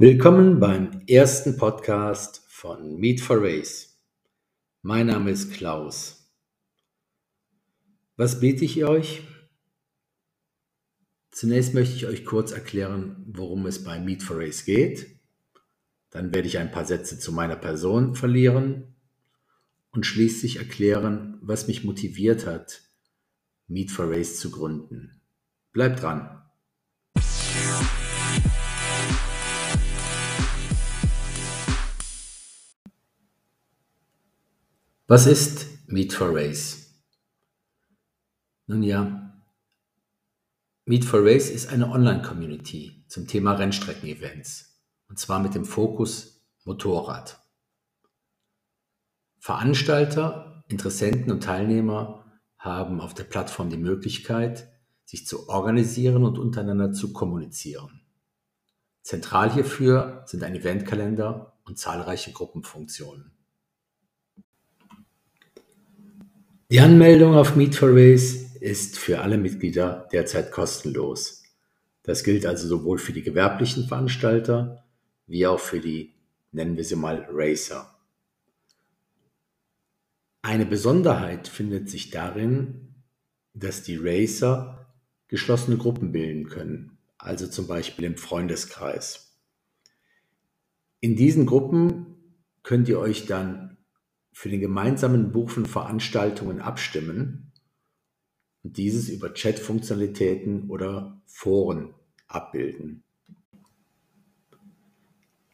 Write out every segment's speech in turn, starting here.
Willkommen beim ersten Podcast von Meet for Race. Mein Name ist Klaus. Was biete ich euch? Zunächst möchte ich euch kurz erklären, worum es bei Meet for Race geht. Dann werde ich ein paar Sätze zu meiner Person verlieren und schließlich erklären, was mich motiviert hat, Meet for Race zu gründen. Bleibt dran! Was ist Meet for Race? Nun ja, Meet for Race ist eine Online-Community zum Thema Rennstrecken-Events und zwar mit dem Fokus Motorrad. Veranstalter, Interessenten und Teilnehmer haben auf der Plattform die Möglichkeit, sich zu organisieren und untereinander zu kommunizieren. Zentral hierfür sind ein Eventkalender und zahlreiche Gruppenfunktionen. Die Anmeldung auf Meet for Race ist für alle Mitglieder derzeit kostenlos. Das gilt also sowohl für die gewerblichen Veranstalter wie auch für die, nennen wir sie mal, Racer. Eine Besonderheit findet sich darin, dass die Racer geschlossene Gruppen bilden können, also zum Beispiel im Freundeskreis. In diesen Gruppen könnt ihr euch dann für den gemeinsamen Buch von Veranstaltungen abstimmen und dieses über Chat-Funktionalitäten oder Foren abbilden.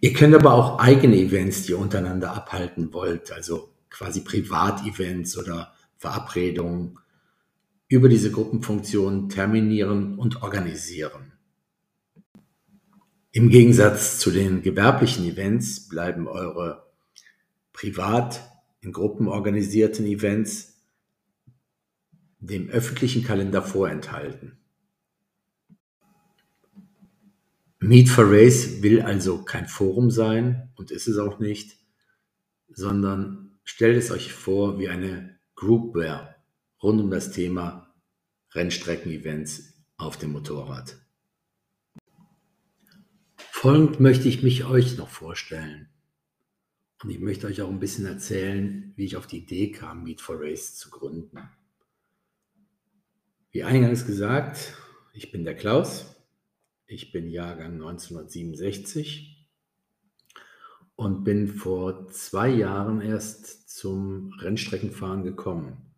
Ihr könnt aber auch eigene Events, die ihr untereinander abhalten wollt, also quasi Privatevents oder Verabredungen, über diese Gruppenfunktion terminieren und organisieren. Im Gegensatz zu den gewerblichen Events bleiben eure Privat- in Gruppen organisierten Events dem öffentlichen Kalender vorenthalten. Meet for Race will also kein Forum sein und ist es auch nicht, sondern stellt es euch vor wie eine Groupware rund um das Thema Rennstrecken-Events auf dem Motorrad. Folgend möchte ich mich euch noch vorstellen. Und ich möchte euch auch ein bisschen erzählen, wie ich auf die Idee kam, Meet for Race zu gründen. Wie eingangs gesagt, ich bin der Klaus. Ich bin Jahrgang 1967 und bin vor zwei Jahren erst zum Rennstreckenfahren gekommen.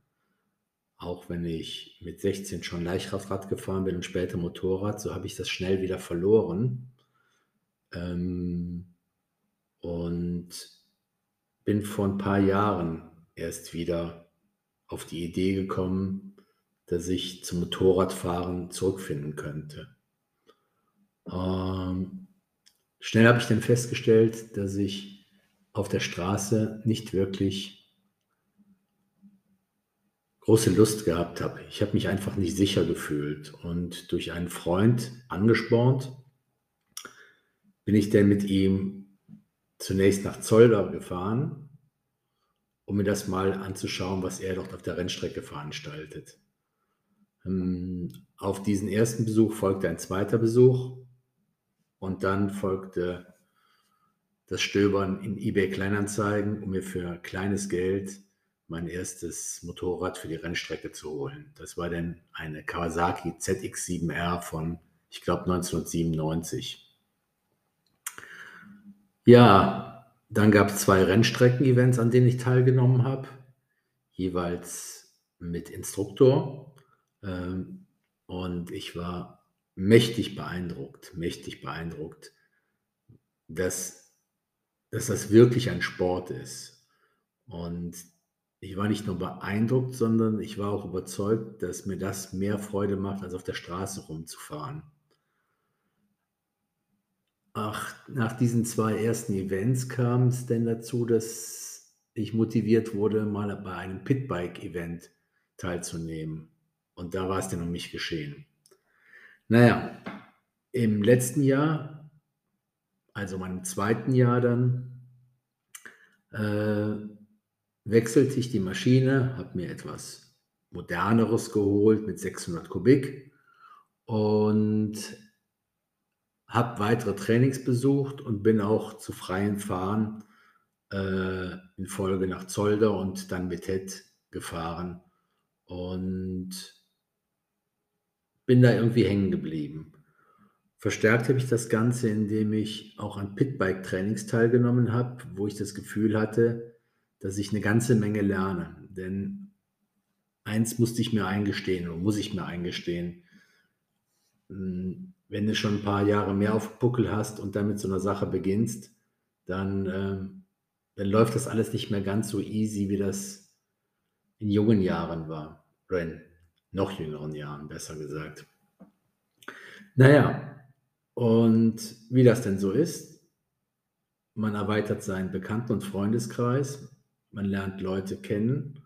Auch wenn ich mit 16 schon Leichtrad gefahren bin und später Motorrad, so habe ich das schnell wieder verloren. Ähm, und bin vor ein paar Jahren erst wieder auf die Idee gekommen, dass ich zum Motorradfahren zurückfinden könnte. Ähm, schnell habe ich dann festgestellt, dass ich auf der Straße nicht wirklich große Lust gehabt habe. Ich habe mich einfach nicht sicher gefühlt und durch einen Freund angespornt bin ich dann mit ihm zunächst nach Zolder gefahren, um mir das mal anzuschauen, was er dort auf der Rennstrecke veranstaltet. Ähm, auf diesen ersten Besuch folgte ein zweiter Besuch und dann folgte das Stöbern in eBay Kleinanzeigen, um mir für kleines Geld mein erstes Motorrad für die Rennstrecke zu holen. Das war dann eine Kawasaki ZX7R von, ich glaube, 1997. Ja, dann gab es zwei Rennstrecken-Events, an denen ich teilgenommen habe, jeweils mit Instruktor. Ähm, und ich war mächtig beeindruckt, mächtig beeindruckt, dass, dass das wirklich ein Sport ist. Und ich war nicht nur beeindruckt, sondern ich war auch überzeugt, dass mir das mehr Freude macht, als auf der Straße rumzufahren. Ach, nach diesen zwei ersten Events kam es denn dazu, dass ich motiviert wurde, mal bei einem Pitbike-Event teilzunehmen. Und da war es dann um mich geschehen. Naja, im letzten Jahr, also meinem zweiten Jahr dann, äh, wechselte ich die Maschine, habe mir etwas moderneres geholt mit 600 Kubik und habe weitere Trainings besucht und bin auch zu freien Fahren äh, in Folge nach Zolder und dann mit Ted gefahren und bin da irgendwie hängen geblieben. Verstärkt habe ich das Ganze, indem ich auch an Pitbike-Trainings teilgenommen habe, wo ich das Gefühl hatte, dass ich eine ganze Menge lerne. Denn eins musste ich mir eingestehen und muss ich mir eingestehen. Hm, wenn du schon ein paar Jahre mehr auf Buckel hast und dann mit so einer Sache beginnst, dann, äh, dann läuft das alles nicht mehr ganz so easy, wie das in jungen Jahren war. Oder in noch jüngeren Jahren, besser gesagt. Naja, und wie das denn so ist, man erweitert seinen Bekannten- und Freundeskreis, man lernt Leute kennen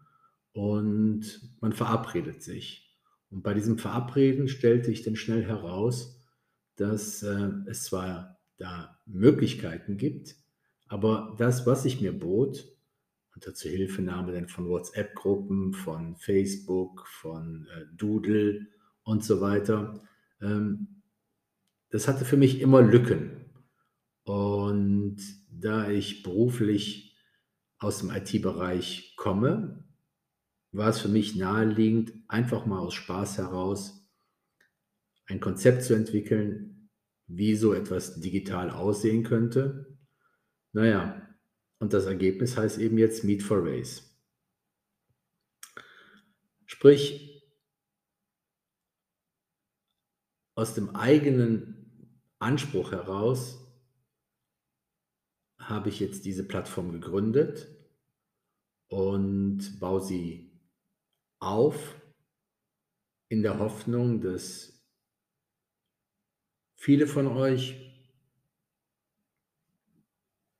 und man verabredet sich. Und bei diesem Verabreden stellte ich dann schnell heraus, dass äh, es zwar da Möglichkeiten gibt, aber das, was ich mir bot, unter Zuhilfenahme dann von WhatsApp-Gruppen, von Facebook, von äh, Doodle und so weiter, ähm, das hatte für mich immer Lücken. Und da ich beruflich aus dem IT-Bereich komme, war es für mich naheliegend, einfach mal aus Spaß heraus ein Konzept zu entwickeln, wie so etwas digital aussehen könnte. Naja, und das Ergebnis heißt eben jetzt Meet for Race. Sprich, aus dem eigenen Anspruch heraus habe ich jetzt diese Plattform gegründet und baue sie auf in der Hoffnung, dass viele von euch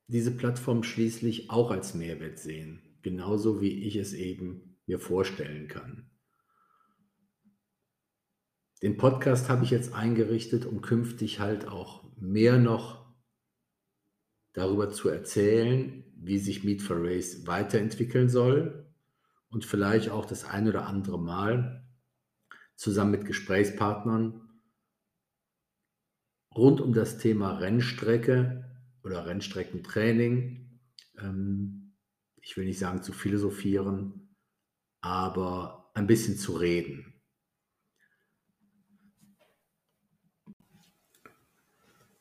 diese Plattform schließlich auch als Mehrwert sehen, genauso wie ich es eben mir vorstellen kann. Den Podcast habe ich jetzt eingerichtet, um künftig halt auch mehr noch darüber zu erzählen, wie sich Meet for Race weiterentwickeln soll und vielleicht auch das ein oder andere Mal zusammen mit Gesprächspartnern rund um das Thema Rennstrecke oder Rennstreckentraining, ähm, ich will nicht sagen zu philosophieren, aber ein bisschen zu reden.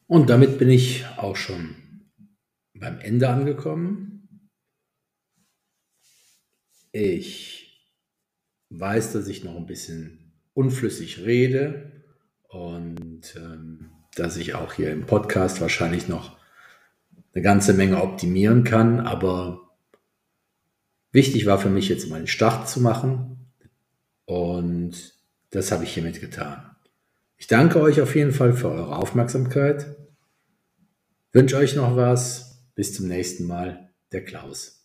Und damit bin ich auch schon beim Ende angekommen. Ich weiß, dass ich noch ein bisschen unflüssig rede und ähm, dass ich auch hier im Podcast wahrscheinlich noch eine ganze Menge optimieren kann, aber wichtig war für mich jetzt mal einen Start zu machen und das habe ich hiermit getan. Ich danke euch auf jeden Fall für eure Aufmerksamkeit. Wünsche euch noch was. Bis zum nächsten Mal. Der Klaus.